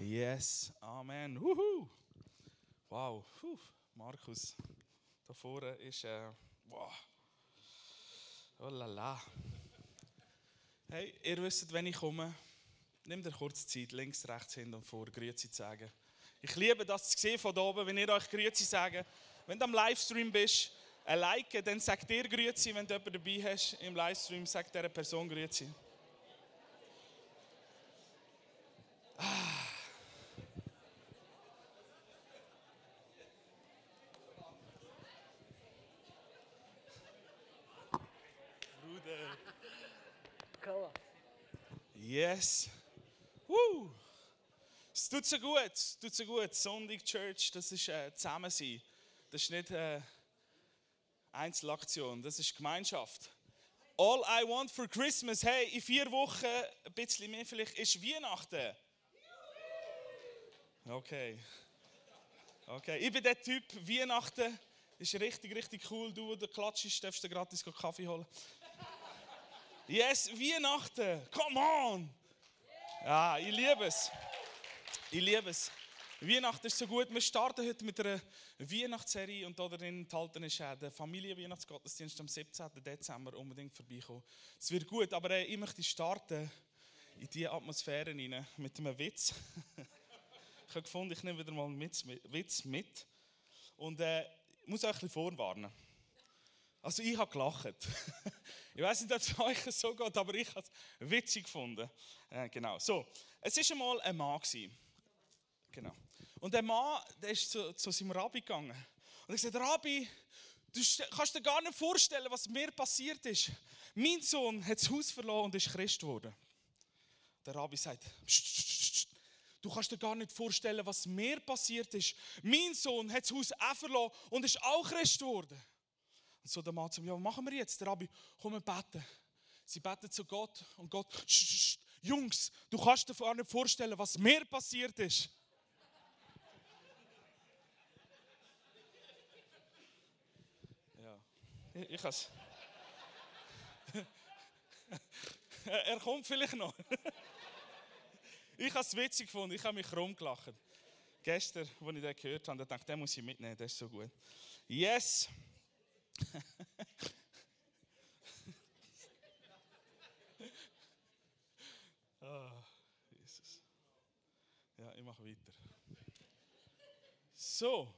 Yes, Amen. Wuhu. Wow, Puh. Markus, da vorne ist, äh, wow. Oh la la. Hey, ihr wisst, wenn ich komme, nehmt ihr kurz Zeit, links, rechts, hinten und vor, Grüezi zu sagen. Ich liebe das zu sehen von oben, wenn ihr euch Grüezi sagen. Wenn du am Livestream bist, ein Like, dann sagt dir Grüezi, wenn du jemanden dabei hast im Livestream, sagt dieser Person Grüezi. Yes. Woo. Es tut so gut, tut so gut. Sonntag Church, das ist äh, Zusammensein. Das ist nicht äh, Einzelaktion, das ist Gemeinschaft. All I want for Christmas, hey, in vier Wochen, ein bisschen mehr vielleicht, ist Weihnachten. Okay. Okay, ich bin der Typ, Weihnachten ist richtig, richtig cool. Du, der klatschst, darfst du gratis Kaffee holen. Yes, Weihnachten, come on! Ja, ich liebe es. Ich liebe es. Weihnachten ist so gut. Wir starten heute mit einer Weihnachtsserie und darin enthalten ist auch der Familienweihnachtsgottesdienst am 17. Dezember unbedingt vorbeikommen. Es wird gut, aber äh, ich möchte starten in diese Atmosphäre rein mit einem Witz. ich habe gefunden, ich nehme wieder mal einen Witz mit und äh, ich muss euch ein bisschen vorwarnen. Also ich habe gelacht. ich weiß nicht, ob es euch so geht, aber ich habe es witzig gefunden. Äh, genau. So, es war einmal ein Mann. Gewesen. Genau. Und der Mann, der ist zu, zu seinem Rabbi gegangen. Und er gesagt, Rabbi, du kannst dir gar nicht vorstellen, was mir passiert ist. Mein Sohn hat das Haus verloren und ist Christ geworden. Der Rabbi sagt, du kannst dir gar nicht vorstellen, was mir passiert ist. Mein Sohn hat das Haus auch verloren und ist auch Christ geworden. Und so der Mann zu mir, ja, was machen wir jetzt? Der Rabbi, komm wir beten. Sie beten zu Gott und Gott, Jungs, du kannst dir gar nicht vorstellen, was mir passiert ist. ja, ich, has. er kommt vielleicht noch. ich habe es witzig gefunden, ich habe mich rumgelacht. Gestern, als ich den gehört habe, dachte ich, den muss ich mitnehmen, das ist so gut. Yes! ah, Jesus. Ja, ich mache weiter. So,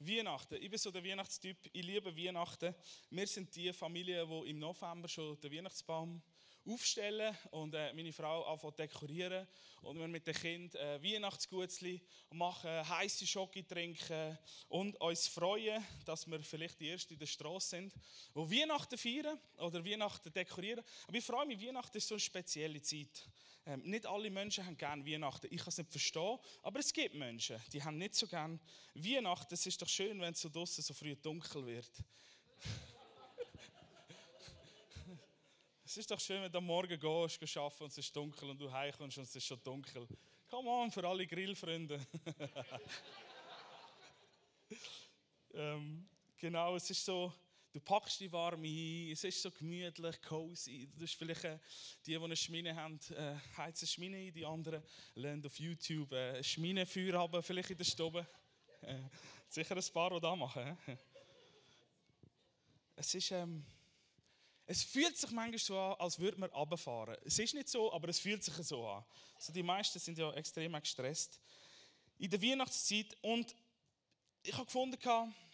Weihnachten. Ich bin so der Weihnachtstyp. Ich liebe Weihnachten. Wir sind die Familie, die im November schon den Weihnachtsbaum aufstellen und äh, meine Frau anfangen dekorieren und wir mit den Kindern äh, Weihnachtsgutzli machen, heiße Schoki trinken und uns freuen, dass wir vielleicht die Ersten in der Straße sind, wo Weihnachten feiern oder Weihnachten dekorieren. Aber ich freue mich, Weihnachten ist so eine spezielle Zeit. Ähm, nicht alle Menschen haben gerne Weihnachten. Ich kann es nicht verstehen, aber es gibt Menschen, die haben nicht so gerne Weihnachten. Es ist doch schön, wenn es so draußen so früh dunkel wird. Es ist doch schön, wenn du am Morgen gehst, arbeiten und es ist dunkel und du heimkommst und es ist schon dunkel. Come on, für alle Grillfreunde. ähm, genau, es ist so, du packst die warm ein, es ist so gemütlich, cozy. Du hast vielleicht äh, die, die eine Schmine haben, äh, heizen Schmine ein, die anderen lernen auf YouTube äh, Schminefeuer haben, vielleicht in der Stube. Äh, sicher ein paar, die das machen. Es ist... Ähm, es fühlt sich manchmal so an, als würde man runterfahren. Es ist nicht so, aber es fühlt sich so an. Also die meisten sind ja extrem gestresst. In der Weihnachtszeit und ich habe gefunden,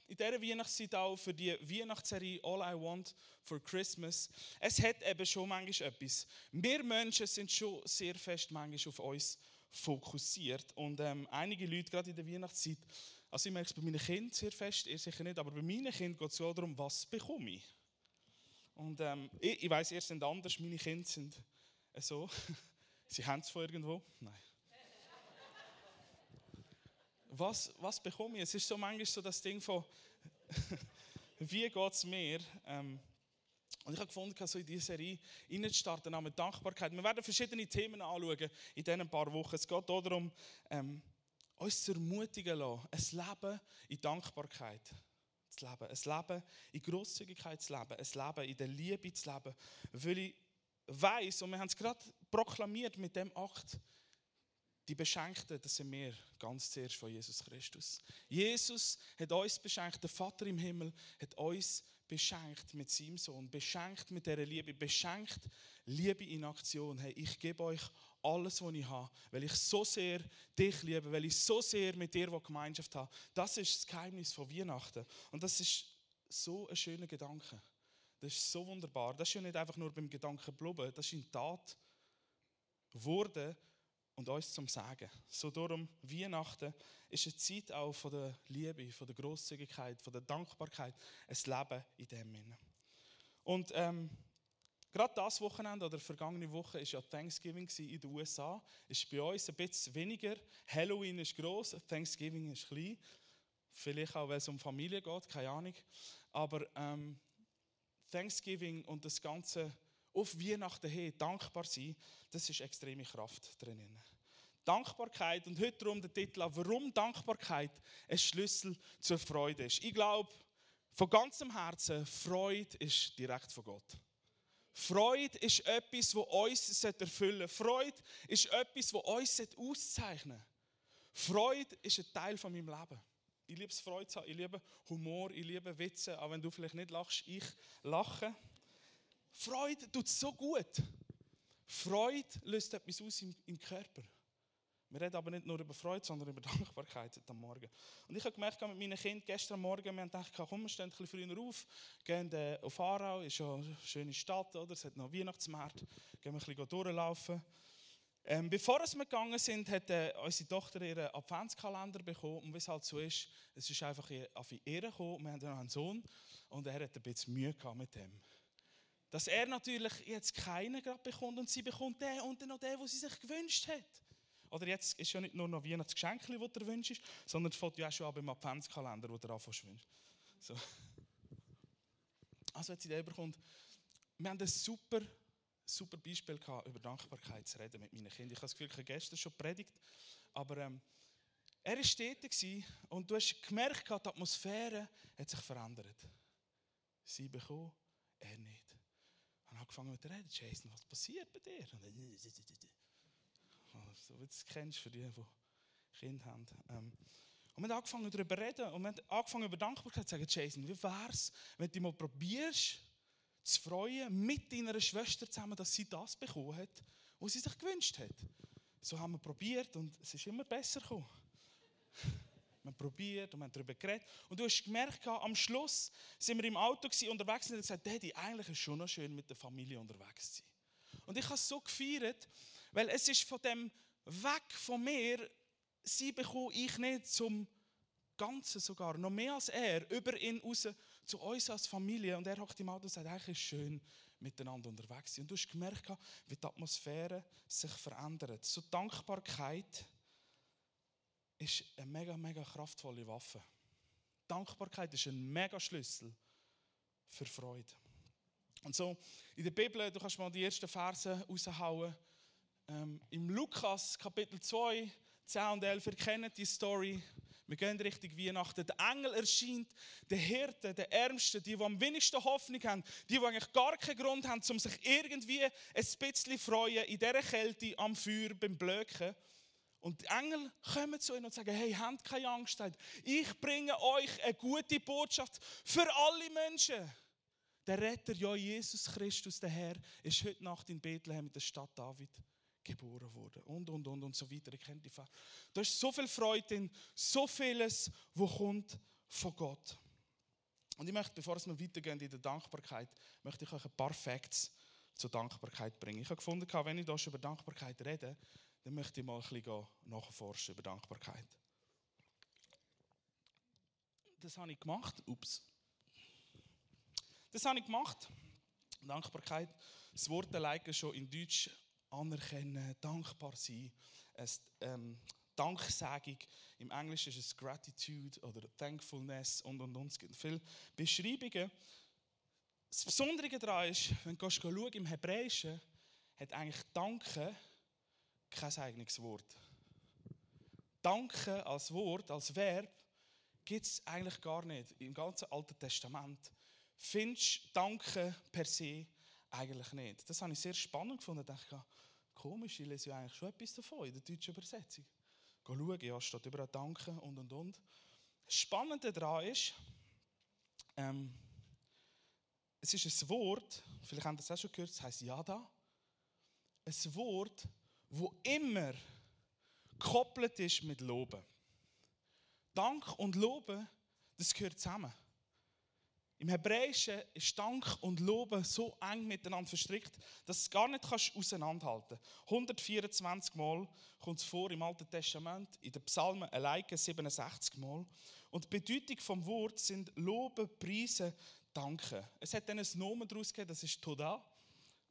in dieser Weihnachtszeit auch für die Weihnachtsserie All I Want for Christmas, es hat eben schon manchmal etwas. Wir Menschen sind schon sehr fest manchmal auf uns fokussiert. Und ähm, einige Leute, gerade in der Weihnachtszeit, also ich merke es bei meinen Kindern sehr fest, ihr sicher nicht, aber bei meinen Kindern geht es so darum, was bekomme ich. Und ähm, ich, ich weiß, ihr sind anders, meine Kinder sind so. Sie haben es von irgendwo. Nein. Was, was bekomme ich? Es ist so manchmal so das Ding von, wie geht es mir? Ähm, und ich habe gefunden, so in diese Serie reinzustarten, auch mit Dankbarkeit. Wir werden verschiedene Themen anschauen in diesen paar Wochen. Es geht darum, ähm, uns zu ermutigen lassen, ein Leben in Dankbarkeit zu leben. Ein Leben in Grosszügigkeit zu leben. Ein Leben in der Liebe zu leben. Weil ich weiß, und wir haben es gerade proklamiert mit dem Akt, die Beschenkten, das sind wir ganz zuerst von Jesus Christus. Jesus hat uns beschenkt, der Vater im Himmel hat uns beschenkt mit seinem Sohn, beschenkt mit dieser Liebe, beschenkt Liebe in Aktion. Hey, ich gebe euch alles, was ich habe, weil ich so sehr dich liebe, weil ich so sehr mit dir Gemeinschaft habe. Das ist das Geheimnis von Weihnachten. Und das ist so ein schöner Gedanke. Das ist so wunderbar. Das ist ja nicht einfach nur beim Gedanken geblieben, das ist in Tat wurde und uns zum Sagen. So darum, Weihnachten ist eine Zeit auch von der Liebe, von der Großzügigkeit, von der Dankbarkeit, ein Leben in dem Sinne. Und ähm, gerade das Wochenende oder vergangene Woche ist ja Thanksgiving in den USA. Ist bei uns ein bisschen weniger. Halloween ist groß, Thanksgiving ist klein. Vielleicht auch, weil es um Familie geht, keine Ahnung. Aber ähm, Thanksgiving und das ganze auf Weihnachten hin dankbar sein, das ist extreme Kraft drinnen. Dankbarkeit und heute darum der Titel, warum Dankbarkeit ein Schlüssel zur Freude ist. Ich glaube von ganzem Herzen, Freude ist direkt von Gott. Freude ist etwas, das uns erfüllen sollte. Freude ist etwas, das uns auszeichnen sollte. Freude ist ein Teil von meinem Leben. Ich liebe es, Freude zu haben. Ich liebe Humor, ich liebe Witze. Auch wenn du vielleicht nicht lachst, ich lache. Freude tut so gut. Freude löst etwas aus im, im Körper. Wir reden aber nicht nur über Freude, sondern über Dankbarkeit am Morgen. Und ich habe gemerkt mit meinen Kindern gestern Morgen, wir haben gedacht, komm, wir stehen ein bisschen früher auf, gehen äh, auf Aarau, ist ja eine schöne Stadt, oder? es hat noch Weihnachtsmarkt, gehen wir ein bisschen durchlaufen. Ähm, bevor wir gegangen sind, hat äh, unsere Tochter ihren Adventskalender bekommen. Und wie es halt so ist, es ist einfach auf ihre gekommen. Wir haben noch einen Sohn und er hat ein bisschen Mühe gehabt mit dem dass er natürlich jetzt keinen gerade bekommt und sie bekommt den und dann noch den, den sie sich gewünscht hat. Oder jetzt ist ja nicht nur noch Weihnachtsgeschenk, das der Wunsch ist, sondern es fängt ja auch schon an beim Adventskalender, wo der anfängt wünscht. So. Also, wenn sie den bekommt, wir haben ein super, super Beispiel gehabt, über Dankbarkeit zu reden mit meinen Kindern. Ich habe das Gefühl, ich habe gestern schon predigt, aber ähm, er war stetig und du hast gemerkt, die Atmosphäre hat sich verändert. Sie bekommen, er nicht habe angefangen mit der reden. Jason, was passiert bei dir? So wie du es kennst für die, die Kinder haben. Ähm, und wir haben angefangen darüber zu reden und wir haben angefangen über Dankbarkeit zu sagen, Jason, wie wäre es, wenn du mal probierst, zu freuen mit deiner Schwester zusammen, dass sie das bekommen hat, was sie sich gewünscht hat. So haben wir probiert und es ist immer besser gekommen. Wir haben probiert und wir haben darüber geredet. Und du hast gemerkt, am Schluss sind wir im Auto unterwegs und haben gesagt, Daddy, eigentlich ist es schon noch schön, mit der Familie unterwegs zu sein. Und ich habe es so gefeiert, weil es ist von dem Weg von mir, sie bekomme ich nicht zum Ganzen sogar, noch mehr als er, über ihn raus zu uns als Familie. Und er hockt im Auto und sagt, eigentlich ist schön, miteinander unterwegs. Und du hast gemerkt, wie die Atmosphäre sich verändert. So Dankbarkeit ist eine mega, mega kraftvolle Waffe. Dankbarkeit ist ein mega Schlüssel für Freude. Und so, in der Bibel, du kannst mal die ersten Verse raushauen. Ähm, Im Lukas Kapitel 2, 10 und 11, ihr kennt die Story. Wir gehen Richtung Weihnachten. Der Engel erscheint den Hirten, den Ärmsten, die, die am wenigsten Hoffnung haben, die, die eigentlich gar keinen Grund haben, um sich irgendwie ein bisschen freuen in dieser Kälte am Feuer beim Blöken. Und die Engel kommen zu ihnen und sagen, hey, habt keine Angst. Ich bringe euch eine gute Botschaft für alle Menschen. Der Retter, ja Jesus Christus, der Herr, ist heute Nacht in Bethlehem in der Stadt David geboren worden. Und, und, und, und so weiter. Ihr kennt die Fall. Da ist so viel Freude in, so vieles, wo kommt von Gott. Und ich möchte, bevor wir weitergehen in der Dankbarkeit, möchte ich euch ein paar Facts zur Dankbarkeit bringen. Ich habe gefunden, wenn ich da schon über Dankbarkeit rede, dann möchte ich mal ein bisschen nachforschen über Dankbarkeit. Das habe ich gemacht. Ups. Das habe ich gemacht. Dankbarkeit. Das Wort alleine schon in Deutsch anerkennen, dankbar sein. Es, ähm, Danksagung. Im Englischen ist es Gratitude oder Thankfulness und und und. Es gibt viele Beschreibungen. Das Besondere daran ist, wenn du schaust, im Hebräischen hat eigentlich Danke kein eigenes Wort. Danke als Wort, als Verb, gibt es eigentlich gar nicht. Im ganzen Alten Testament findest du Danke per se eigentlich nicht. Das habe ich sehr spannend gefunden. Ich dachte, Komisch, ich lese ja eigentlich schon etwas davon in der deutschen Übersetzung. Geh schauen, ja, steht überall Danke und und und. Das Spannende daran ist, ähm, es ist ein Wort, vielleicht habt ihr es auch schon gehört, es heißt Yada. Ein Wort, wo immer gekoppelt ist mit Loben. Dank und Loben, das gehört zusammen. Im Hebräischen ist Dank und Loben so eng miteinander verstrickt, dass du es gar nicht auseinanderhalten kannst. 124 Mal kommt es vor im Alten Testament, in den Psalmen allein 67 Mal. Und die Bedeutung vom Wort sind Loben, Preisen, Danken. Es hat dann ein Nomen daraus gegeben, das ist Toda.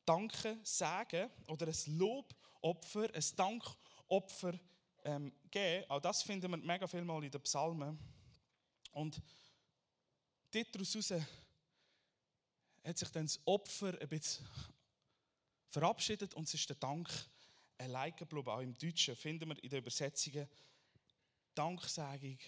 Danke, Sagen oder ein Lobopfer, ein Dankopfer ähm, geben. Auch das finden wir mega viel mal in den Psalmen. Und daraus hat sich dann das Opfer ein bisschen verabschiedet und es ist der Dank allein geblieben. Auch im Deutschen finden wir in den Übersetzungen Danksagung,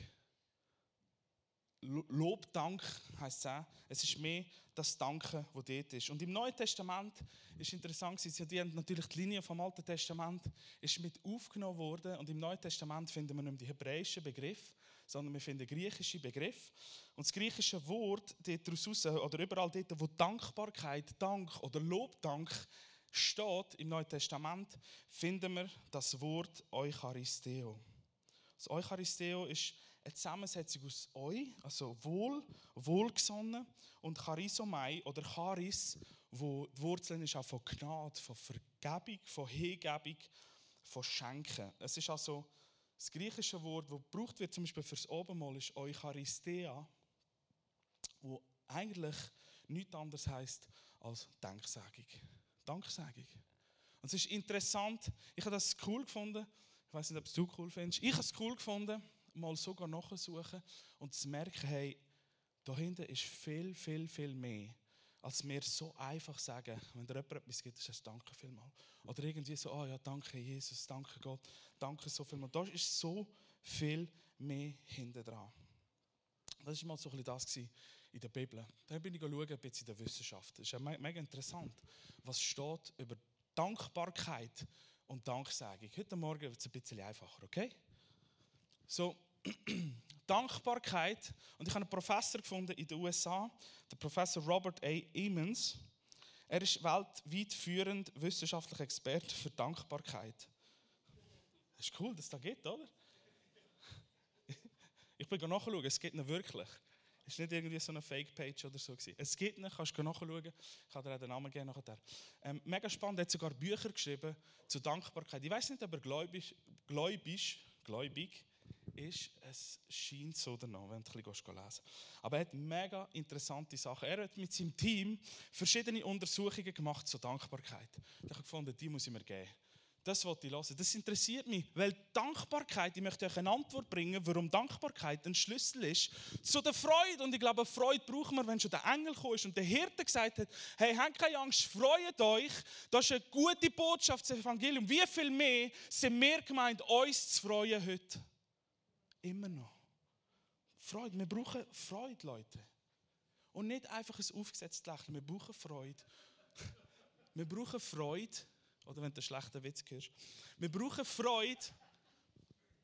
Lobdank heißt es auch. Es ist mehr das Danken, das dort ist. Und im Neuen Testament ist interessant, die haben natürlich die Linie vom Alten Testament ist mit aufgenommen worden und im Neuen Testament finden wir nicht die hebräischen Begriffe, sondern wir finden griechische Begriffe. Und das griechische Wort dort raus, oder überall dort, wo Dankbarkeit, Dank oder Lobdank steht im Neuen Testament, finden wir das Wort Eucharisteo. Das Eucharisteo ist eine Zusammensetzung aus Eu, also Wohl, Wohlgesonnen, und Charisomai oder Charis, wo die Wurzeln ist auch von Gnade, von Vergebung, von Hingebung, von Schenken. Es ist also das griechische Wort, das gebraucht wird, zum Beispiel fürs Obenmal, ist Eucharistia, wo eigentlich nichts anderes heißt als Danksagung. Danksagung. Und es ist interessant, ich habe das cool gefunden, ich weiß nicht, ob du es cool findest, ich habe es cool gefunden, mal sogar nachsuchen und zu merken, hey, da hinten ist viel, viel, viel mehr, als wir so einfach sagen, wenn dir jemand etwas gibt, ist es Danke vielmal. Oder irgendwie so, oh ja, danke Jesus, danke Gott, danke so viel. Da ist so viel mehr hinten dran. Das war mal so ein bisschen das in der Bibel. Dann bin ich ein bisschen in der Wissenschaft. Das ist ja mega interessant, was steht über Dankbarkeit und Danksagung. Heute Morgen wird es ein bisschen einfacher, okay? So, Dankbarkeit. Und ich habe einen Professor gefunden in den USA, der Professor Robert A. Emmons. Er ist weltweit führend wissenschaftlicher Experte für Dankbarkeit. Das ist cool, dass es da geht, oder? Ich bin nachschauen, es geht ihn wirklich. Es war nicht irgendwie so eine Fake-Page oder so. Es gibt ihn, kannst du nachschauen. Ich kann dir auch den Namen geben nachher. Ähm, mega spannend, er hat sogar Bücher geschrieben zur Dankbarkeit. Ich weiß nicht, ob er gläubig, gläubig, gläubig ist, es scheint so danach, wenn du ein bisschen lesen Aber er hat mega interessante Sachen. Er hat mit seinem Team verschiedene Untersuchungen gemacht zur Dankbarkeit. Ich habe gefunden, die muss ich mir geben. Das wollte ich hören. Das interessiert mich, weil Dankbarkeit, ich möchte euch eine Antwort bringen, warum Dankbarkeit ein Schlüssel ist zu der Freude. Und ich glaube, Freude brauchen wir, wenn schon der Engel kam und der Hirte gesagt hat, hey, habt keine Angst, freut euch. Das ist eine gute Botschaft, das Evangelium. Wie viel mehr sind wir gemeint, uns zu freuen heute? Immer noch. Freude. Wir brauchen Freude, Leute. Und nicht einfach ein aufgesetztes Lächeln. Wir brauchen Freude. Wir brauchen Freude. Oder wenn du einen schlechten Witz hörst. Wir brauchen Freude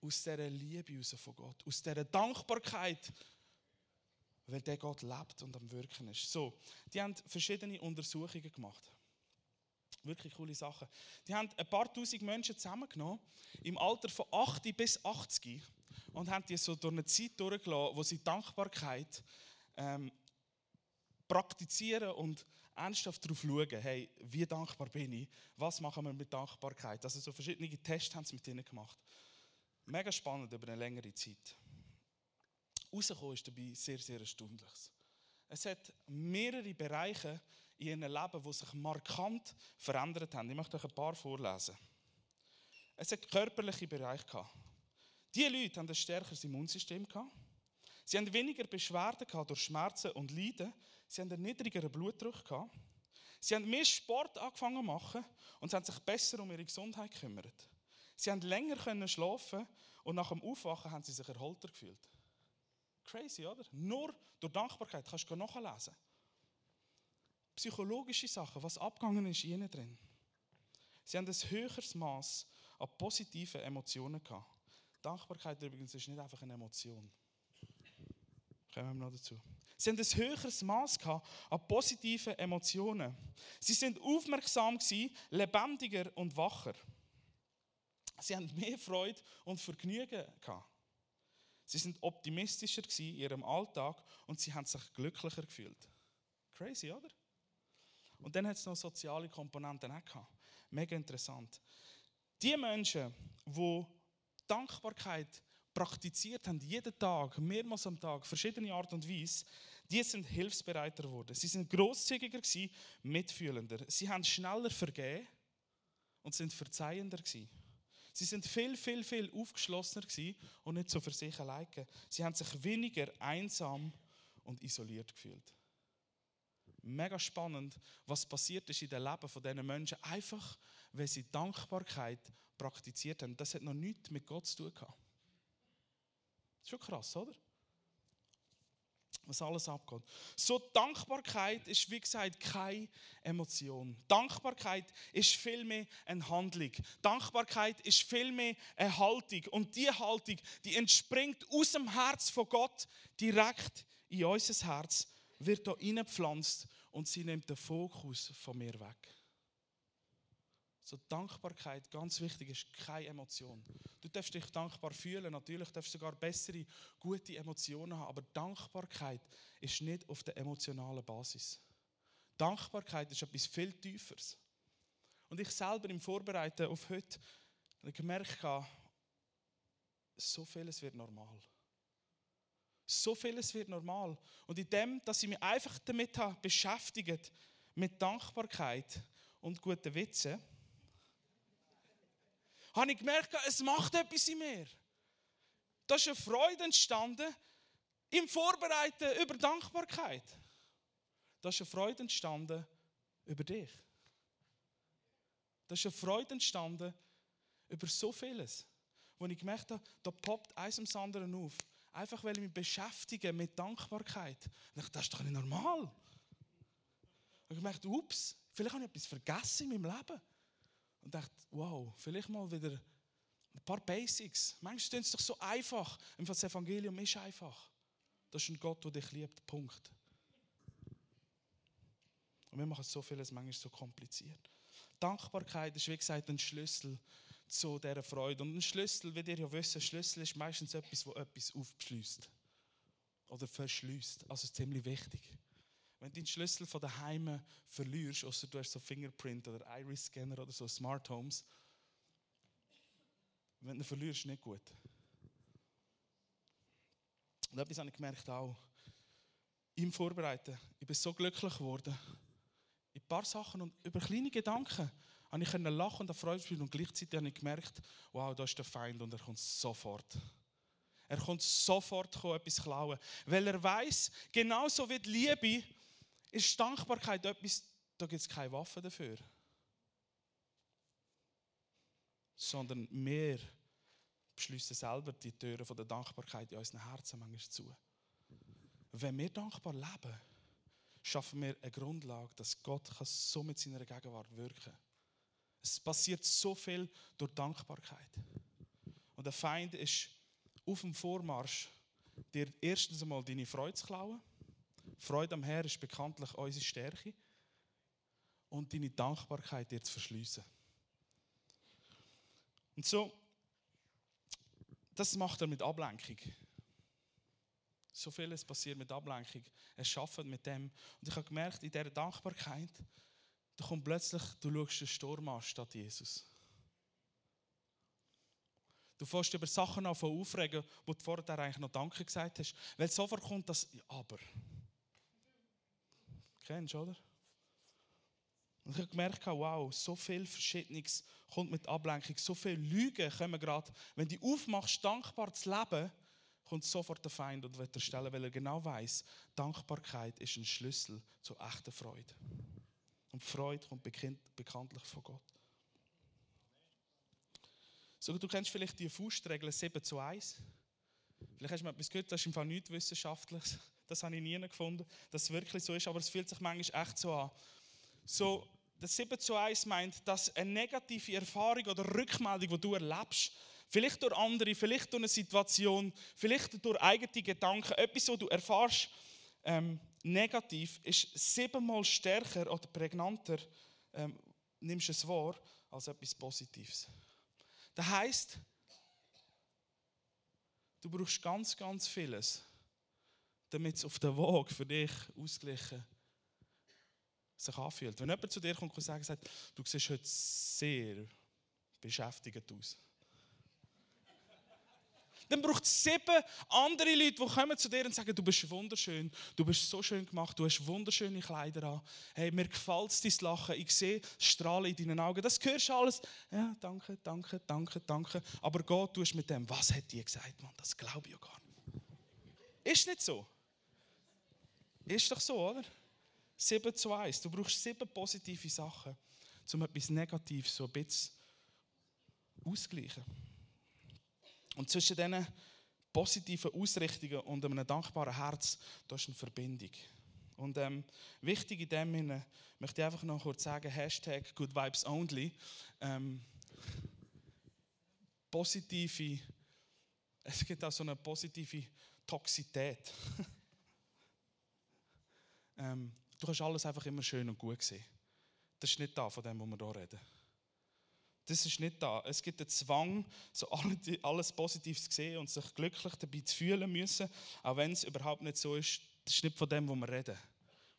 aus dieser Liebe raus von Gott. Aus dieser Dankbarkeit. Weil der Gott lebt und am Wirken ist. So, die haben verschiedene Untersuchungen gemacht. Wirklich coole Sachen. Die haben ein paar tausend Menschen zusammengenommen, im Alter von 80 bis 80 und haben die so durch eine Zeit durchgelassen, wo sie Dankbarkeit ähm, praktizieren und ernsthaft darauf schauen, hey, wie dankbar bin ich, was machen wir mit Dankbarkeit. Also so verschiedene Tests haben sie mit ihnen gemacht. Mega spannend über eine längere Zeit. Rausgekommen ist dabei sehr, sehr erstaunlich. Es hat mehrere Bereiche in ihrem Leben, die sich markant verändert haben. Ich möchte euch ein paar vorlesen. Es hat körperliche Bereiche gehabt. Diese Leute haben ein stärkeres Immunsystem. Sie haben weniger Beschwerden durch Schmerzen und Leiden. Sie haben einen niedrigeren Blutdruck. Sie haben mehr Sport angefangen zu machen und haben sich besser um ihre Gesundheit gekümmert. Sie haben länger können schlafen und nach dem Aufwachen haben sie sich erholter gefühlt. Crazy, oder? Nur durch Dankbarkeit kannst du nachlesen. Psychologische Sachen, was abgegangen ist ihnen drin. Sie haben ein höheres Maß an positiven Emotionen gehabt. Dankbarkeit übrigens ist nicht einfach eine Emotion. Kommen wir noch dazu. Sie haben ein höheres Maß an positiven Emotionen. Sie sind aufmerksam lebendiger und wacher. Sie haben mehr Freude und Vergnügen gehabt. Sie sind optimistischer in ihrem Alltag und sie haben sich glücklicher gefühlt. Crazy, oder? Und dann hat es noch soziale Komponenten auch gehabt. Mega interessant. Die Menschen, die Dankbarkeit praktiziert haben, jeden Tag, mehrmals am Tag, verschiedene Art und Weise, die sind hilfsbereiter geworden. Sie sind großzügiger gewesen, mitfühlender. Sie haben schneller vergeben und sind verzeihender gewesen. Sie sind viel, viel, viel aufgeschlossener gewesen und nicht so für sich alleine. Sie haben sich weniger einsam und isoliert gefühlt. Mega spannend, was passiert ist in dem Leben von diesen Menschen, einfach weil sie Dankbarkeit praktiziert haben. Das hat noch nichts mit Gott zu tun gehabt. Das ist schon krass, oder? was alles abgeht. So Dankbarkeit ist, wie gesagt, keine Emotion. Dankbarkeit ist vielmehr eine Handlung. Dankbarkeit ist vielmehr eine Haltung. Und diese Haltung, die entspringt aus dem Herz von Gott direkt in unser Herz, wird da hineingepflanzt und sie nimmt den Fokus von mir weg. So Dankbarkeit, ganz wichtig, ist keine Emotion. Du darfst dich dankbar fühlen, natürlich darfst du sogar bessere, gute Emotionen haben, aber Dankbarkeit ist nicht auf der emotionalen Basis. Dankbarkeit ist etwas viel Tieferes. Und ich selber im Vorbereiten auf heute habe gemerkt, so vieles wird normal. So vieles wird normal. Und in dem, dass ich mich einfach damit beschäftigt, mit Dankbarkeit und guten Witzen, habe ich gemerkt, es macht etwas in mir. Da ist eine Freude entstanden im Vorbereiten über Dankbarkeit. Da ist eine Freude entstanden über dich. Da ist eine Freude entstanden über so vieles, wo ich gemerkt habe, da poppt eins ums andere auf. Einfach weil ich mich beschäftige mit Dankbarkeit. Und ich dachte, das ist doch nicht normal. Und ich gemerkt, ups, vielleicht habe ich etwas vergessen in meinem Leben und dachte, wow, vielleicht mal wieder ein paar Basics. Manchmal ist es doch so einfach. Das Evangelium ist einfach. Das ist ein Gott, der dich liebt. Punkt. Und wir machen so vieles manchmal so kompliziert. Dankbarkeit ist, wie gesagt, ein Schlüssel zu dieser Freude. Und ein Schlüssel, wie ihr ja wisst, ein Schlüssel ist meistens etwas, wo etwas aufschließt. Oder verschließt. Also ist ziemlich wichtig. Wenn du den Schlüssel von daheim verlierst, außer du hast so Fingerprint oder Iris-Scanner oder so Smart Homes, wenn du ihn verlierst, nicht gut. Und etwas habe ich gemerkt auch im Vorbereiten. Ich bin so glücklich geworden. In ein paar Sachen und über kleine Gedanken habe ich lachen und Freude spüren und gleichzeitig habe ich gemerkt, wow, da ist der Feind und er kommt sofort. Er kommt sofort etwas klauen, weil er weiß, genauso wie die Liebe ist Dankbarkeit etwas, da gibt es keine Waffe dafür. Sondern wir beschließen selber die Türen der Dankbarkeit in unseren Herzen manchmal zu. Wenn wir dankbar leben, schaffen wir eine Grundlage, dass Gott so mit seiner Gegenwart wirken kann. Es passiert so viel durch Dankbarkeit. Und der Feind ist auf dem Vormarsch, dir erstens einmal deine Freude zu klauen Freude am Herrn ist bekanntlich unsere Stärke. Und deine Dankbarkeit dir zu verschliessen. Und so, das macht er mit Ablenkung. So vieles passiert mit Ablenkung. Er schafft mit dem. Und ich habe gemerkt, in dieser Dankbarkeit, da kommt plötzlich, du schaust den Sturm an statt Jesus. Du fährst über Sachen an von aufregen, wo du vorher eigentlich noch Danke gesagt hast. Weil sofort kommt das Aber. Kennst oder? Und ich habe gemerkt, wow, so viel Verschiedenes kommt mit Ablenkung, so viele Lügen kommen gerade. Wenn du aufmachst, dankbar zu leben, kommt sofort der Feind und wird erstellen, weil er genau weiß, Dankbarkeit ist ein Schlüssel zu echter Freude. Und Freude kommt bekanntlich von Gott. So, du kennst vielleicht die Faustregel 7 zu 1. Vielleicht hast du mal etwas gehört, das ist im Fall nichts Wissenschaftliches. Das habe ich nie gefunden, dass es wirklich so ist, aber es fühlt sich manchmal echt so an. So, das 7 zu 1 meint, dass eine negative Erfahrung oder Rückmeldung, die du erlebst, vielleicht durch andere, vielleicht durch eine Situation, vielleicht durch eigene Gedanken, etwas, was du erfährst, ähm, negativ, ist siebenmal stärker oder prägnanter, ähm, nimmst es wahr, als etwas Positives. Das heißt, du brauchst ganz, ganz vieles, damit es auf der Waage für dich ausgleichen sich anfühlt. Wenn jemand zu dir kommt und sagt, du siehst heute sehr beschäftigt aus dann braucht es sieben andere Leute, die kommen zu dir und sagen, du bist wunderschön, du bist so schön gemacht, du hast wunderschöne Kleider an. Hey, mir gefällt dein Lachen, ich sehe Strahlen in deinen Augen. Das hörst du alles. Ja, danke, danke, danke, danke. Aber Gott, du hast mit dem, was hat die gesagt, Mann? Das glaube ich ja gar nicht. Ist nicht so. Ist doch so, oder? 7 zu 1. Du brauchst sieben positive Sachen, um etwas Negatives so ein bisschen auszugleichen. Und zwischen diesen positiven Ausrichtungen und einem dankbaren Herz, da ist eine Verbindung. Und ähm, wichtig in dem Sinne möchte ich einfach noch kurz sagen, Hashtag Good Vibes Only. Ähm, positive, es gibt auch so eine positive Toxität. ähm, du kannst alles einfach immer schön und gut sehen. Das ist nicht da, von dem, wo wir hier reden. Das ist nicht da. Es gibt einen Zwang, so alles Positives zu sehen und sich glücklich dabei zu fühlen müssen, auch wenn es überhaupt nicht so ist. Das ist nicht von dem, wo wir reden.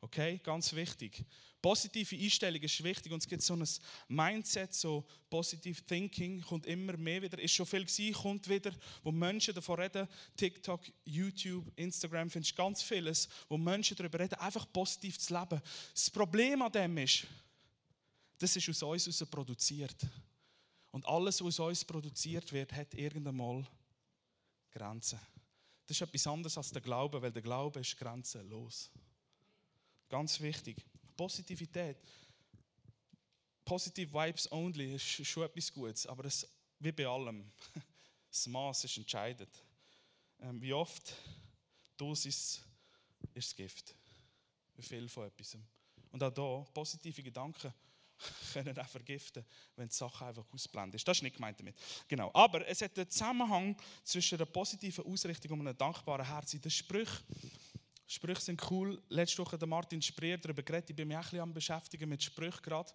Okay, ganz wichtig. Positive Einstellung ist wichtig und es gibt so ein Mindset, so Positive Thinking, kommt immer mehr wieder. Ist schon viel gewesen, kommt wieder, wo Menschen davon reden. TikTok, YouTube, Instagram, findest ganz vieles, wo Menschen darüber reden, einfach positiv zu leben. Das Problem an dem ist, das ist aus uns heraus produziert. Und alles, was aus uns produziert wird, hat irgendwann mal Grenzen. Das ist etwas anderes als der Glaube, weil der Glaube ist grenzenlos. Ganz wichtig. Positivität. Positive Vibes only ist schon etwas Gutes, aber es, wie bei allem, das Maß ist entscheidend. Ähm, wie oft Dosis ist das Gift. Wie viel von etwas. Und auch hier, positive Gedanken können auch vergiften, wenn die Sache einfach ausblendet ist. Das ist nicht gemeint damit. Genau. Aber es hat einen Zusammenhang zwischen einer positiven Ausrichtung und einem dankbaren Herz. In den Sprüchen, Sprüche sind cool. Letzte Woche der Martin Spreer darüber geredet. Ich bin mich auch ein bisschen am beschäftigen mit Sprüchen gerade.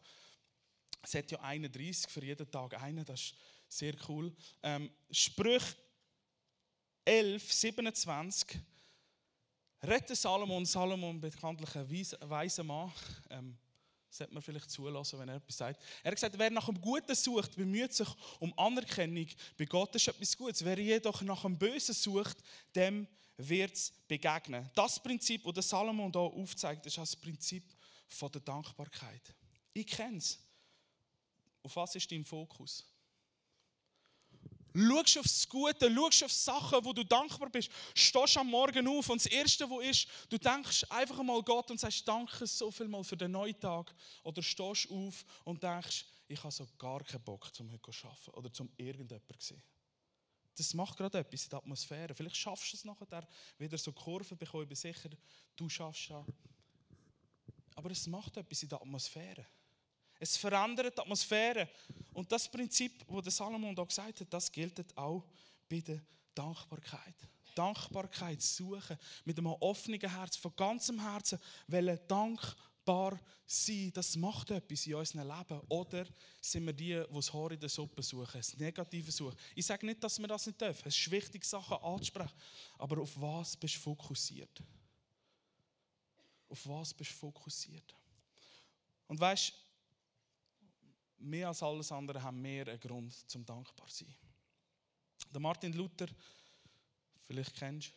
Es hat ja 31 für jeden Tag einen. Das ist sehr cool. Ähm, Sprüch 11, 27 Rette Salomon, Salomon bekanntlich ein weiser Mann, ähm, sollte man vielleicht zulassen, wenn er etwas sagt. Er hat gesagt, wer nach dem Guten sucht, bemüht sich um Anerkennung. Bei Gott ist etwas Gutes. Wer jedoch nach dem Bösen sucht, dem wird es begegnen. Das Prinzip, das Salomon hier aufzeigt, ist das Prinzip der Dankbarkeit. Ich kenne es. Auf was ist dein Fokus? Schaust aufs Gute, schaust auf Sachen, wo du dankbar bist. Stehst am Morgen auf und das Erste, was ist, du denkst einfach mal Gott und sagst Danke so viel mal für den neuen Tag. Oder stehst auf und denkst, ich habe so gar keinen Bock, um heute zu arbeiten oder zum irgendjemanden zu sehen. Das macht gerade etwas in der Atmosphäre. Vielleicht schaffst du es nachher wieder so Kurven bekommen. Ich bin sicher, du schaffst es. Aber es macht etwas in der Atmosphäre. Es verändert die Atmosphäre. Und das Prinzip, das Salomon da gesagt hat, das gilt auch bei der Dankbarkeit. Dankbarkeit suchen, mit einem offenen Herz, von ganzem Herzen, weil dankbar sein, das macht etwas in unserem Leben. Oder sind wir die, die das Haar in der Suppe suchen, das Negative suchen? Ich sage nicht, dass wir das nicht dürfen. Es ist wichtig, Sachen anzusprechen. Aber auf was bist du fokussiert? Auf was bist du fokussiert? Und weißt du, mehr als alles andere haben wir einen Grund zum dankbar sein. Der Martin Luther, vielleicht kennst du,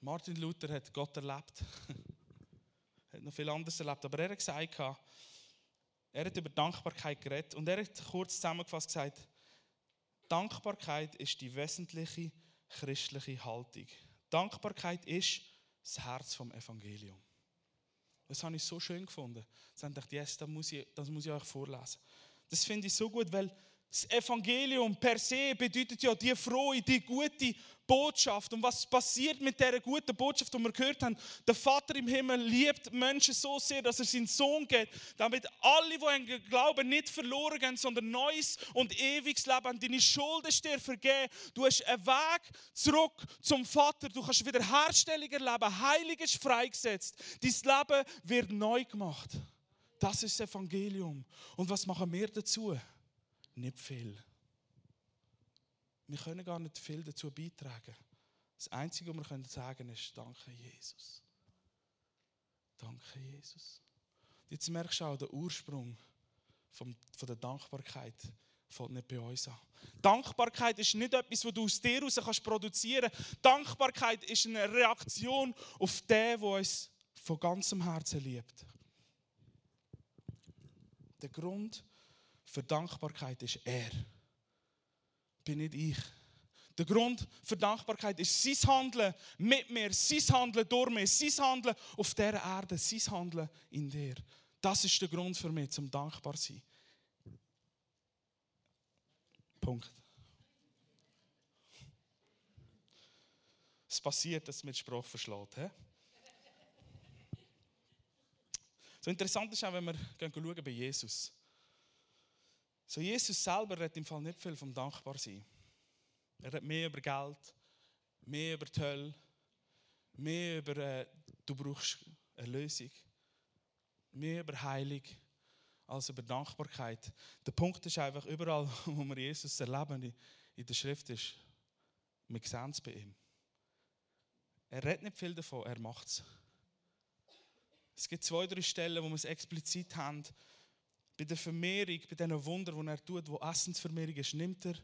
Martin Luther hat Gott erlebt, hat noch viel anderes erlebt, aber er hat gesagt, er hat über Dankbarkeit geredet und er hat kurz zusammengefasst gesagt, Dankbarkeit ist die wesentliche christliche Haltung. Dankbarkeit ist das Herz vom Evangelium. Das habe ich so schön gefunden. Dann dachte ich, yes, das muss ich, das muss ich euch vorlesen. Das finde ich so gut, weil Das Evangelium per se bedeutet ja die frohe, die gute Botschaft. Und was passiert mit dieser guten Botschaft, die wir gehört haben? Der Vater im Himmel liebt Menschen so sehr, dass er seinen Sohn gibt, damit alle, die an Glauben nicht verloren gehen, sondern neues und ewiges Leben. Deine Schuld vergeben. Du hast einen Weg zurück zum Vater. Du kannst Wiederherstellung erleben. Heilig ist freigesetzt. Dein Leben wird neu gemacht. Das ist das Evangelium. Und was machen wir dazu? Nicht viel. Wir können gar nicht viel dazu beitragen. Das Einzige, was wir sagen können, ist Danke, Jesus. Danke, Jesus. Jetzt merkst du auch den Ursprung von der Dankbarkeit fällt nicht bei uns an. Dankbarkeit ist nicht etwas, was du aus dir heraus kannst produzieren kannst. Dankbarkeit ist eine Reaktion auf den, der uns von ganzem Herzen liebt. Der Grund für Dankbarkeit ist er bin nicht ich. Der Grund für Dankbarkeit ist sein Handeln mit mir, sein Handeln durch mich, sein Handeln auf dieser Erde, sein Handeln in dir. Das ist der Grund für mich, zum dankbar sein. Punkt. Es passiert, dass mit Spruch verschlägt. So interessant ist auch, wenn wir schauen bei Jesus. So Jesus selber redet im Fall nicht viel vom Dankbarsein. Er redet mehr über Geld, mehr über die Hölle, mehr über äh, du brauchst eine Lösung, mehr über Heilung als über Dankbarkeit. Der Punkt ist einfach, überall, wo wir Jesus erleben in der Schrift ist, wir sehen es bei ihm. Er redet nicht viel davon, er macht es. Es gibt zwei, drei Stellen, wo wir es explizit haben, bei der Vermehrung, bei diesen Wundern, die er tut, wo Essensvermehrung ist, nimmt er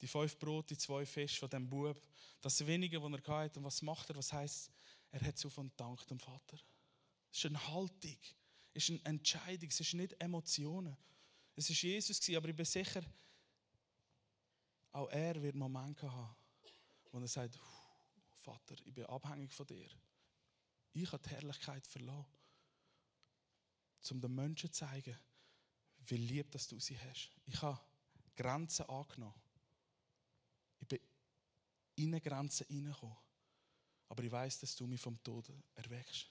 die fünf Brote, die zwei Fische von dem Bub, das Wenige, das er hatte. Und was macht er? Was heißt? Er hat so von Dank dem Vater. Es ist eine Haltung, es ist eine Entscheidung, es ist nicht Emotionen. Es ist Jesus aber ich bin sicher, auch er wird Momente haben, wo er sagt, Vater, ich bin abhängig von dir. Ich habe die Herrlichkeit verloren, um den Menschen zu zeigen, wie lieb, dass du sie hast. Ich habe Grenzen angenommen. Ich bin in eine Grenze hineingekommen. Aber ich weiß, dass du mich vom Tod erweckst.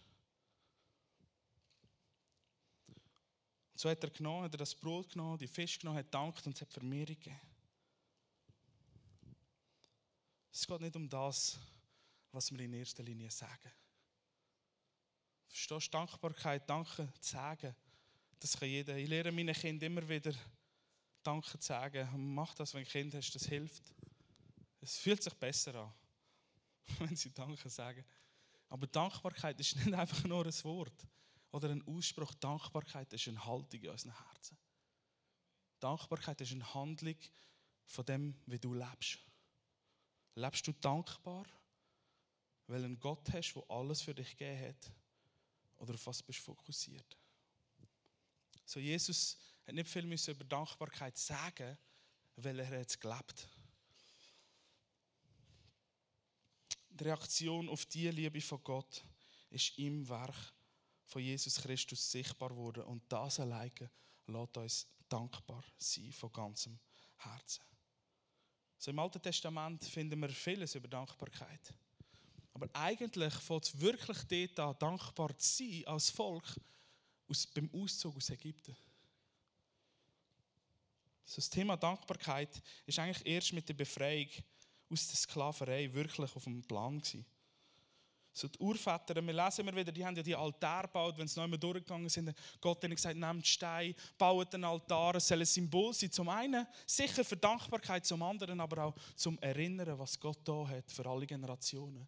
Und so hat er genommen, hat er das Brot genommen, die Fisch genommen, hat dankt und es hat Vermehrung gegeben. Es geht nicht um das, was wir in erster Linie sagen. Verstehst du, Dankbarkeit, Danke zu sagen, das kann jeder. Ich lehre meinen Kindern immer wieder, Danke zu sagen. Mach das, wenn du ein Kind hast, das hilft. Es fühlt sich besser an, wenn sie Danke sagen. Aber Dankbarkeit ist nicht einfach nur ein Wort oder ein Ausspruch. Dankbarkeit ist eine Haltung in unseren Herzen. Dankbarkeit ist eine Handlung von dem, wie du lebst. Lebst du dankbar, weil du einen Gott hast, der alles für dich gegeben hat? Oder auf was bist du fokussiert? So Jesus hat nicht viel müssen über Dankbarkeit sagen, weil er jetzt gelebt. Die Reaktion auf die Liebe von Gott ist im Werk von Jesus Christus sichtbar worden und das alleine lässt uns dankbar sein von ganzem Herzen. So Im Alten Testament finden wir vieles über Dankbarkeit. Aber eigentlich fängt es wirklich dort an, dankbar zu sein als Volk, aus, beim Auszug aus Ägypten. das Thema Dankbarkeit ist eigentlich erst mit der Befreiung aus der Sklaverei wirklich auf dem Plan gewesen. So die Urväter, wir lesen immer wieder, die haben ja die Altar gebaut, wenn sie noch einmal durchgegangen sind. Gott hat gesagt, nehmt Stein, baut einen Altar. Es soll ein Symbol sein. Zum einen sicher für Dankbarkeit, zum anderen aber auch zum Erinnern, was Gott da hat für alle Generationen.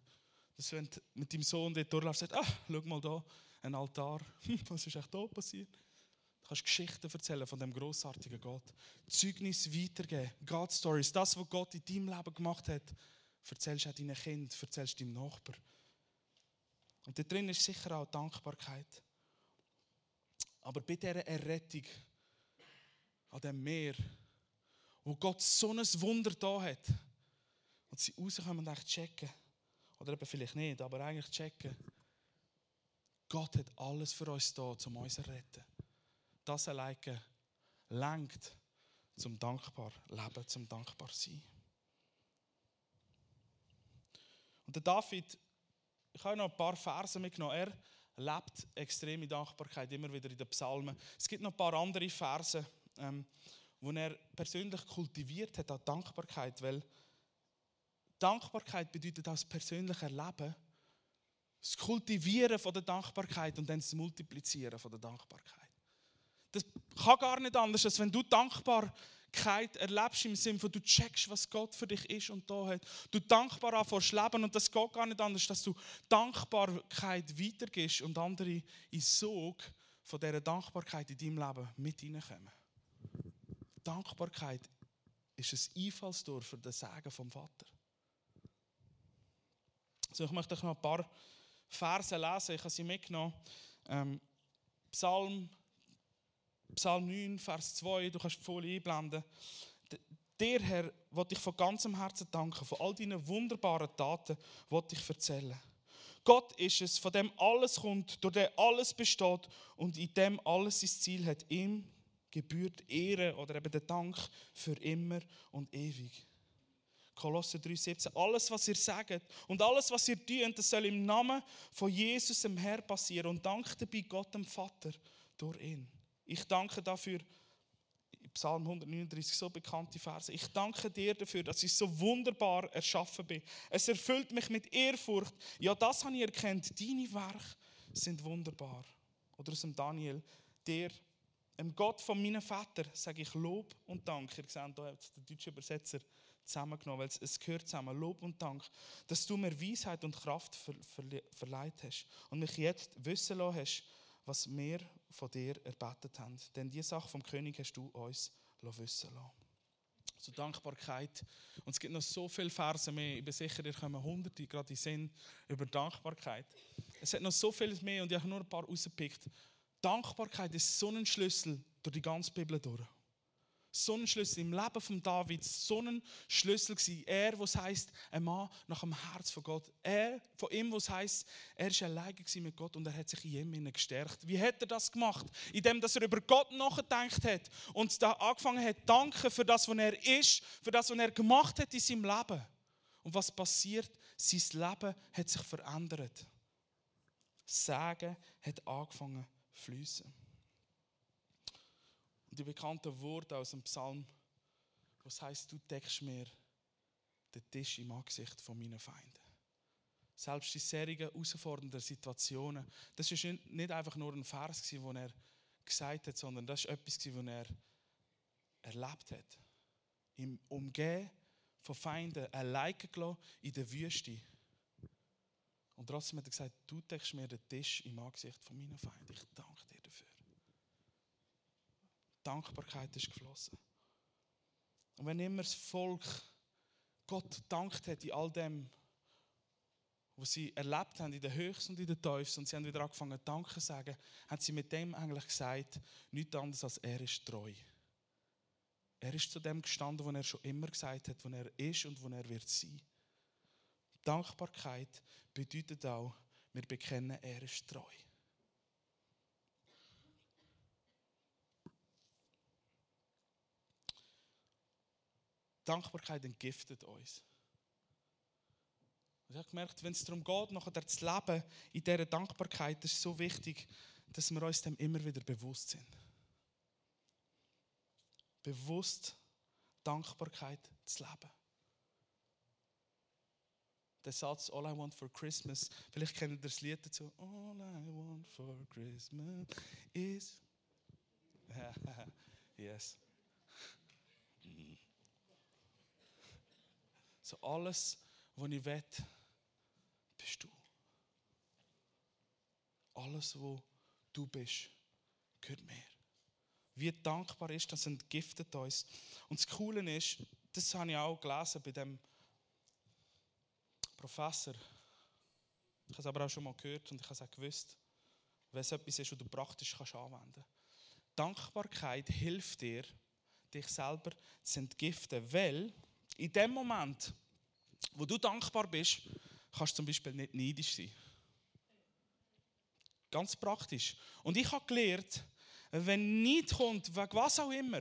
Dass wenn mit deinem Sohn dort durchläufst, sagst, ah, schau mal da, ein Altar. Was ist echt da passiert? Du kannst Geschichten erzählen von dem großartigen Gott. Zeugnis weitergeben. God Stories. Das, was Gott in deinem Leben gemacht hat, erzählst du auch deinen Kind, erzählst deinem Nachbar. Und da drin ist sicher auch Dankbarkeit. Aber bei dieser Errettung an dem Meer, wo Gott so ein Wunder da hat, und sie rauskommen und echt checken, oder eben vielleicht nicht, aber eigentlich checken, Gott hat alles für uns da, um uns zu retten. Das alleine lenkt, zum dankbar leben, zum dankbar sein. Und der David, ich habe noch ein paar Verse mitgenommen. Er lebt extreme Dankbarkeit immer wieder in den Psalmen. Es gibt noch ein paar andere Verse, ähm, wo er persönlich kultiviert hat an Dankbarkeit, weil Dankbarkeit bedeutet das persönliche Erleben, das Kultivieren von der Dankbarkeit und dann das Multiplizieren von der Dankbarkeit. Das kann gar nicht anders, als wenn du Dankbarkeit erlebst im Sinne von du checkst, was Gott für dich ist und da hat. Du dankbar anfängst leben und das geht gar nicht anders, dass du Dankbarkeit weitergibst und andere in Sog von dieser Dankbarkeit in deinem Leben mit hineinkommen. Dankbarkeit ist ein Einfallstor für den Segen vom Vater. So, ich möchte euch noch ein paar Verse lesen. Ich habe sie mitgenommen. Ähm, Psalm, Psalm 9, Vers 2, du kannst voll einblenden. Der Herr, wollte ich von ganzem Herzen danken, von all deinen wunderbaren Taten, wollte ich erzählen. Gott ist es, von dem alles kommt, durch den alles besteht und in dem alles sein Ziel hat. Ihm gebührt Ehre oder eben der Dank für immer und ewig. Kolosser 3,17. Alles, was ihr sagt und alles, was ihr tut, das soll im Namen von Jesus, dem Herr, passieren. Und danke dabei Gott, dem Vater, durch ihn. Ich danke dafür, Psalm 139, so bekannte Verse. Ich danke dir dafür, dass ich so wunderbar erschaffen bin. Es erfüllt mich mit Ehrfurcht. Ja, das habe ich erkannt. Deine Werke sind wunderbar. Oder aus dem Daniel, der dem Gott von meinen Vätern sage ich Lob und Dank. Ihr seht, hier hat der deutsche Übersetzer zusammengenommen, weil es, gehört zusammen. Lob und Dank, dass du mir Weisheit und Kraft ver, ver, verleiht hast und mich jetzt wissen lassen hast, was wir von dir erbetet haben. Denn die Sache vom König hast du uns wissen lassen. So Dankbarkeit. Und es gibt noch so viele Verse mehr. Ich bin sicher, ihr kommen hunderte gerade in Sinn über Dankbarkeit. Es hat noch so viel mehr und ich habe nur ein paar rausgepickt. Dankbarkeit ist so ein Schlüssel durch die ganze Bibel durch so ein Schlüssel im Leben von David, so ein Schlüssel gewesen. Er, was heißt, ein Mann nach dem Herz von Gott. Er, von ihm, was heißt, er ist alleine mit Gott und er hat sich in ihm gestärkt. Wie hat er das gemacht? Indem, dass er über Gott nachgedacht hat und da angefangen hat, danken für das, was er ist, für das, was er gemacht hat in seinem Leben. Und was passiert? Sein Leben hat sich verändert. Sagen hat angefangen zu fließen. Und die bekannten Worte aus dem Psalm, was heißt, du deckst mir den Tisch im Angesicht von meinen Feinden. Selbst in sehr herausfordernden Situationen, das war nicht einfach nur ein Vers, den er gesagt hat, sondern das ist etwas, was er erlebt hat. Im Umgehen von Feinden, allein gelassen in der Wüste. Und trotzdem hat er gesagt, du deckst mir den Tisch im Angesicht von meinen Feinden. Ich danke dir. Dankbarkeit ist geflossen. Und wenn immer das Volk Gott dankt hat in all dem, was sie erlebt haben, in den Höchsten und in den Tiefsten, und sie haben wieder angefangen, Danke zu sagen, haben sie mit dem eigentlich gesagt, nichts anderes als er ist treu. Er ist zu dem gestanden, wo er schon immer gesagt hat, wo er ist und wo er wird sein. Dankbarkeit bedeutet auch, wir bekennen, er ist treu. Dankbarkeit entgiftet uns. ich habe gemerkt, wenn es darum geht, nachher zu leben in dieser Dankbarkeit, ist so wichtig, dass wir uns dem immer wieder bewusst sind. Bewusst Dankbarkeit zu leben. Der Satz All I want for Christmas, vielleicht kennt ihr das Lied dazu. All I want for Christmas is. yes. So alles, was ich will, bist du. Alles, wo du bist, gehört mir. Wie dankbar ist das, entgiftet uns. Und das Coole ist, das habe ich auch gelesen bei dem Professor. Ich habe es aber auch schon mal gehört und ich habe es auch gewusst, wenn es etwas ist, was du praktisch kannst anwenden kannst. Dankbarkeit hilft dir, dich selber zu entgiften, weil in dem Moment, wo du dankbar bist, kannst du zum Beispiel nicht neidisch sein. Ganz praktisch. Und ich habe gelernt, wenn nicht kommt, wegen was auch immer,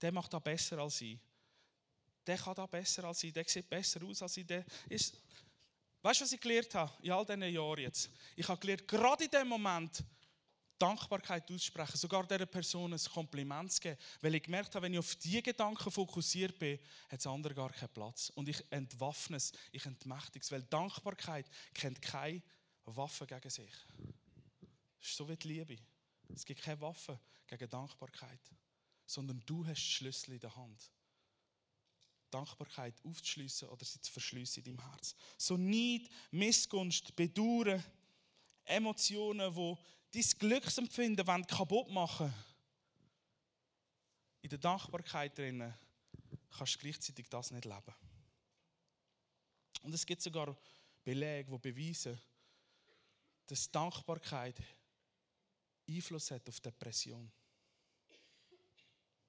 der macht das besser als ich. Der kann das besser als ich, der sieht besser aus als ich. Der ist weißt du, was ich gelernt habe in all diesen Jahren jetzt? Ich habe gelernt, gerade in dem Moment, Dankbarkeit aussprechen, sogar dieser Person ein Kompliment zu geben. Weil ich gemerkt habe, wenn ich auf diese Gedanken fokussiert bin, hat es andere gar keinen Platz. Und ich entwaffne es, ich entmächtige es, weil Dankbarkeit kennt keine Waffe gegen sich. Das ist so wie die Liebe. Es gibt keine Waffe gegen Dankbarkeit, sondern du hast die Schlüssel in der Hand. Dankbarkeit aufzuschliessen oder sie zu verschliessen in deinem Herz. So Neid, Missgunst, Bedauern, Emotionen, die dein Glücksempfinden kaputt machen in der Dankbarkeit drinnen kannst du gleichzeitig das nicht leben. Und es gibt sogar Belege, die beweisen, dass Dankbarkeit Einfluss hat auf Depression.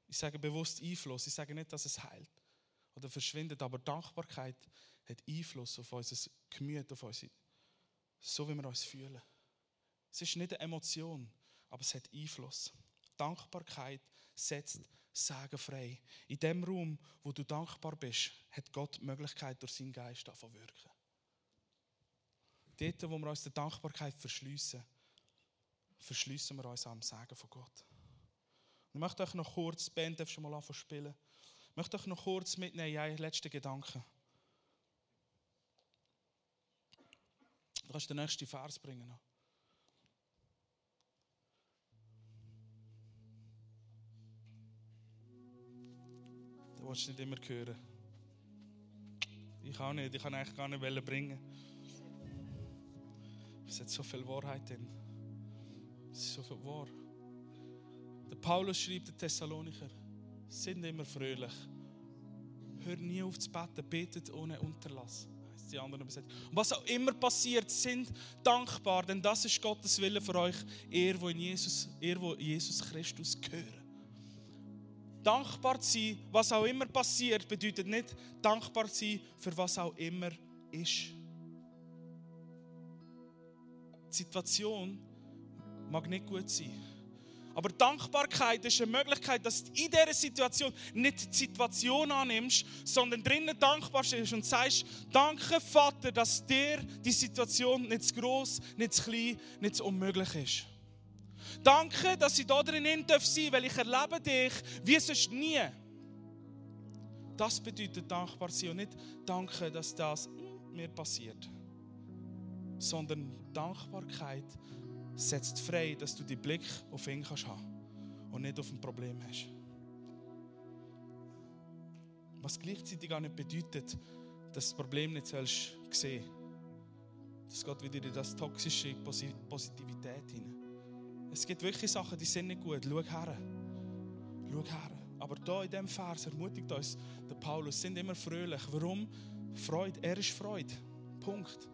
Ich sage bewusst Einfluss, ich sage nicht, dass es heilt oder verschwindet, aber Dankbarkeit hat Einfluss auf unser Gemüt, auf uns, so wie wir uns fühlen. Es ist nicht eine Emotion, aber es hat Einfluss. Dankbarkeit setzt Sagen frei. In dem Raum, wo du dankbar bist, hat Gott die Möglichkeit, durch seinen Geist zu wirken. Dort, wo wir uns der Dankbarkeit verschliessen, verschliessen wir uns am Sagen von Gott. ich möchte euch noch kurz, die Band darf schon mal anfangen spielen. Ich möchte euch noch kurz mitnehmen einen letzten Gedanken. Du kannst den nächsten Vers bringen. Noch. Du willst nicht immer hören. Ich auch nicht. Ich kann eigentlich gar nicht bringen. Es hat so viel Wahrheit drin. Es ist so viel wahr. Der Paulus schreibt den Thessalonicher, sind immer fröhlich. Hör nie auf zu beten, betet ohne Unterlass. Die anderen Und was auch immer passiert, sind dankbar, denn das ist Gottes Wille für euch, ihr, wo Jesus, ihr, wo Jesus Christus gehört. Dankbar zu sein, was auch immer passiert, bedeutet nicht dankbar zu sein für was auch immer ist. Die Situation mag nicht gut sein. Aber Dankbarkeit ist eine Möglichkeit, dass du in dieser Situation nicht die Situation annimmst, sondern drinnen dankbar bist und sagst, danke Vater, dass dir die Situation nicht zu groß, nicht zu klein, nicht zu unmöglich ist. Danke, dass ich da drin sein darf, weil ich erlebe dich wie sonst nie. Das bedeutet dankbar sein und nicht danke, dass das mir passiert. Sondern Dankbarkeit setzt frei, dass du den Blick auf ihn kannst haben und nicht auf ein Problem hast. Was gleichzeitig auch nicht bedeutet, dass das Problem nicht sehen sollst. Das geht wieder in das toxische Positivität hinein. Es gibt wirklich Sachen, die sind nicht gut. Schau her. Schau her. Aber da in diesem Vers ermutigt uns der Paulus, sind immer fröhlich. Warum? Freude. Er ist Freude. Punkt.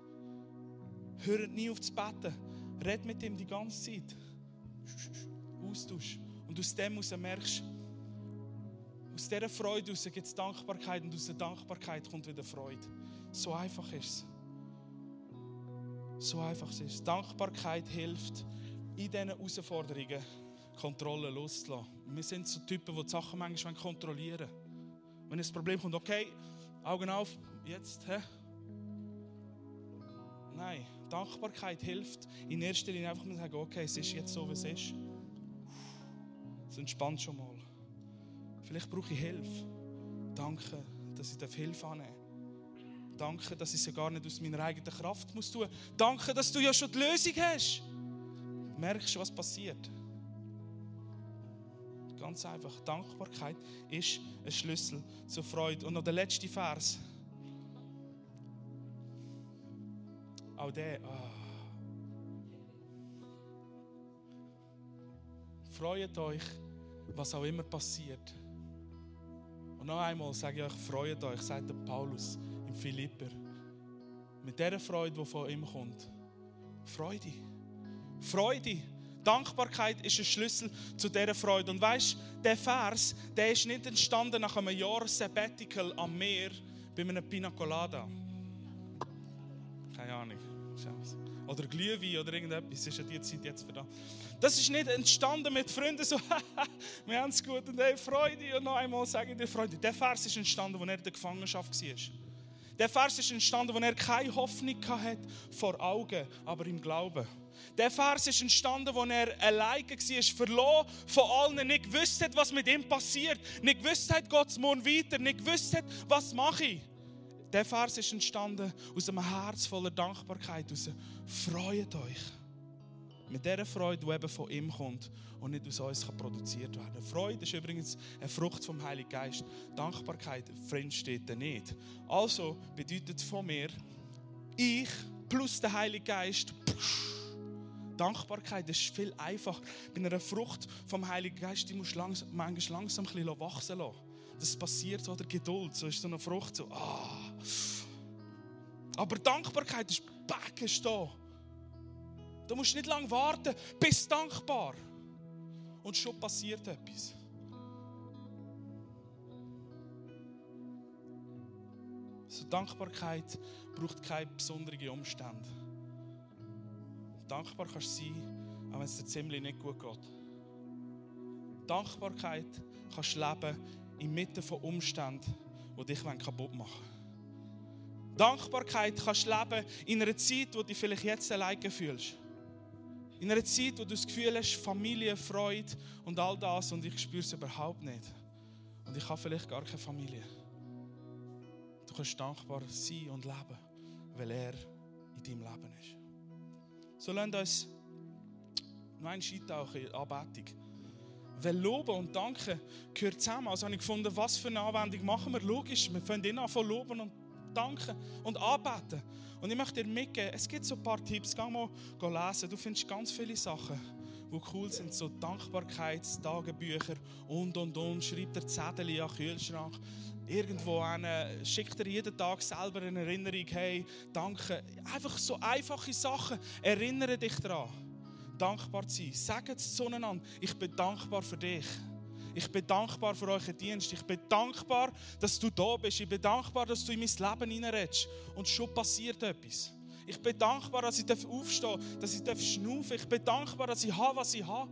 Hört nie auf zu beten. Red mit ihm die ganze Zeit. Austausch. Und aus dem heraus merkst aus dieser Freude heraus gibt es Dankbarkeit und aus der Dankbarkeit kommt wieder Freude. So einfach ist es. So einfach ist es. Dankbarkeit hilft, in diesen Herausforderungen Kontrolle loszulassen. Wir sind so Typen, die die Sachen manchmal kontrollieren wollen. Wenn ein Problem kommt, okay, Augen auf, jetzt, hä? Nein, Dankbarkeit hilft in erster Linie einfach mal sagen, okay, es ist jetzt so, wie es ist. Es entspannt schon mal. Vielleicht brauche ich Hilfe. Danke, dass ich Hilfe annehmen darf. Danke, dass ich es gar nicht aus meiner eigenen Kraft muss tun. Danke, dass du ja schon die Lösung hast merkst du, was passiert. Ganz einfach. Dankbarkeit ist ein Schlüssel zur Freude. Und noch der letzte Vers. Auch der. Oh. Freut euch, was auch immer passiert. Und noch einmal sage ich euch, freut euch, sagt der Paulus im Philipper. Mit der Freude, die von ihm kommt. Freude. Freude. Dankbarkeit ist ein Schlüssel zu dieser Freude. Und weißt der Vers, der ist nicht entstanden nach einem Jahr Sabbatical am Meer bei einem Pina Colada. Keine Ahnung. Oder Glühwein oder irgendetwas. ist ja die Zeit jetzt für da. Das ist nicht entstanden mit Freunden so, wir haben es gut und hey, Freude. Und noch einmal sage ich dir Freude. Der Vers ist entstanden, als er in der Gefangenschaft war. Der Vers ist entstanden, als er keine Hoffnung hatte vor Augen, aber im Glauben. Der Vers ist entstanden, als er alleine war, verloren von allen, nicht gewusst hat, was mit ihm passiert, nicht gewusst hat, Gott morgen weiter, nicht gewusst hat, was mache ich. Der Vers ist entstanden aus einem Herz voller Dankbarkeit, aus Freut euch. Mit dieser Freude, die eben von ihm kommt und nicht aus uns kann produziert werden Freude ist übrigens eine Frucht vom Heiligen Geist. Dankbarkeit, Friend, steht da nicht. Also bedeutet von mir, ich plus der Heilige Geist, psch, Dankbarkeit ist viel einfacher. Bei einer Frucht vom Heiligen Geist, die musst langsam, manchmal langsam ein bisschen wachsen lassen. Das passiert so, der Geduld, so ist so eine Frucht so, ah. Aber Dankbarkeit ist back, ist da. Du musst nicht lange warten, bist dankbar. Und schon passiert etwas. So Dankbarkeit braucht keine besonderen Umstände. Dankbar kannst du sein, auch wenn es dir ziemlich nicht gut geht. Dankbarkeit kannst du leben inmitten von Umständen, die dich kaputt machen wollen. Dankbarkeit kannst du leben in einer Zeit, wo du dich vielleicht jetzt alleine fühlst. In einer Zeit, wo du das Gefühl hast, Familie, Freude und all das und ich spüre es überhaupt nicht. Und ich habe vielleicht gar keine Familie. Du kannst dankbar sein und leben, weil er in deinem Leben ist. So lasst uns noch ein eintauchen in Anbetung. Weil Loben und Danken gehört zusammen. Also habe ich gefunden, was für eine Anwendung machen wir? Logisch, wir fangen an von Loben und Danken und Anbeten. Und ich möchte dir mitgeben, es gibt so ein paar Tipps. Geh mal lesen, du findest ganz viele Sachen, die cool sind. So Dankbarkeitstagebücher und, und, und. Schreibt er Zettel an den Kühlschrank. Irgendwo einen, schickt er jeden Tag selber eine Erinnerung, hey, danke. Einfach so einfache Sachen. Erinnere dich daran. Dankbar zu sein. Sagt es zueinander, ich bin dankbar für dich. Ich bin dankbar für euren Dienst. Ich bin dankbar, dass du da bist. Ich bin dankbar, dass du in mein Leben hineinredest. Und schon passiert etwas. Ich bin dankbar, dass ich aufstehen darf, dass ich schnaufen darf. Ich bin dankbar, dass ich habe, was ich habe.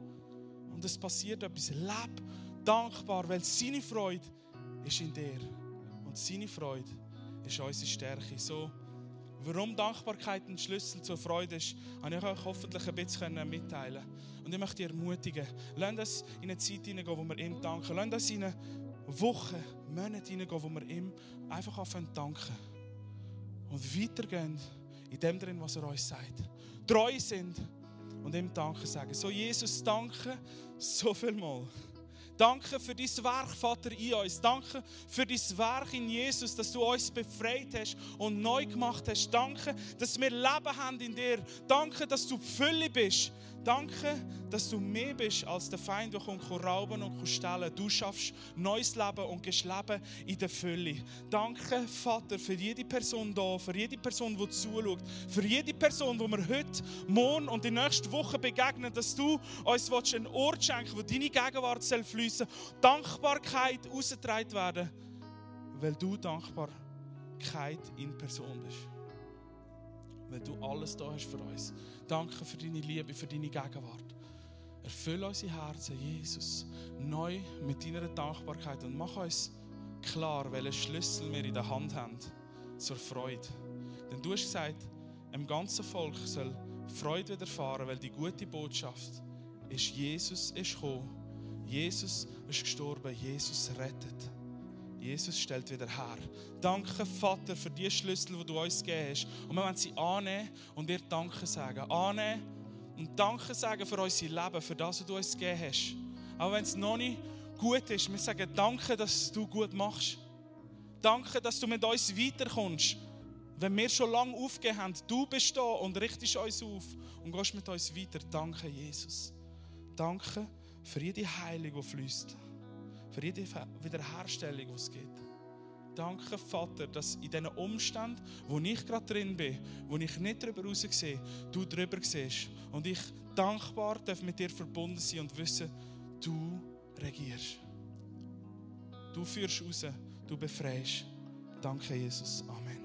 Und es passiert etwas. Leb dankbar, weil seine Freude ist in dir. Und seine Freude ist unsere Stärke. So Warum Dankbarkeit ein Schlüssel zur Freude ist, habe ich euch hoffentlich ein bisschen mitteilen Und ich möchte dich ermutigen, lasst uns in eine Zeit hineingehen, wo wir ihm danken. Lasst uns in eine Woche, Monate hineingehen, wo wir ihm einfach anfangen danken. Und weitergehen in dem drin, was er uns sagt. Treu sind und ihm Danke sagen. So, Jesus, danke so viel mal. Danke für dein Werk, Vater, in uns. Danke für dein Werk in Jesus, dass du uns befreit hast und neu gemacht hast. Danke, dass wir Leben haben in dir. Danke, dass du Fülle bist. Danke, dass du mehr bist als der Feind, der kommt rauben und stellen. Du schaffst neues Leben und gehst Leben in der Fülle. Danke, Vater, für jede Person da, für jede Person, die zuschaut, für jede Person, die wir heute, morgen und die nächste Woche begegnen, dass du uns einen Ort schenken wo deine Gegenwart fließen soll. Dankbarkeit ausgetragen werden, weil du Dankbarkeit in Person bist weil du alles da hast für uns. Danke für deine Liebe, für deine Gegenwart. Erfülle unsere Herzen, Jesus, neu mit deiner Dankbarkeit und mach uns klar, welchen Schlüssel wir in der Hand haben zur Freude. Denn du hast gesagt, im ganzen Volk soll Freude widerfahren, weil die gute Botschaft ist, Jesus ist gekommen, Jesus ist gestorben, Jesus rettet. Jesus stellt wieder her. Danke, Vater, für die Schlüssel, die du uns gegeben hast. Und wir wollen sie annehmen und dir Danke sagen. Annehmen und Danke sagen für unser Leben, für das, was du uns gegeben hast. Auch wenn es noch nicht gut ist, wir sagen Danke, dass du gut machst. Danke, dass du mit uns weiterkommst. Wenn wir schon lange aufgegeben haben, du bist da und richtest uns auf und gehst mit uns weiter. Danke, Jesus. Danke für jede Heilung, die fließt für jede Wiederherstellung, die es gibt. Danke, Vater, dass in diesen Umständen, wo ich gerade drin bin, wo ich nicht darüber raus sehe, du darüber siehst. Und ich dankbar darf mit dir verbunden sein und wissen, du regierst. Du führst raus, du befreist. Danke, Jesus. Amen.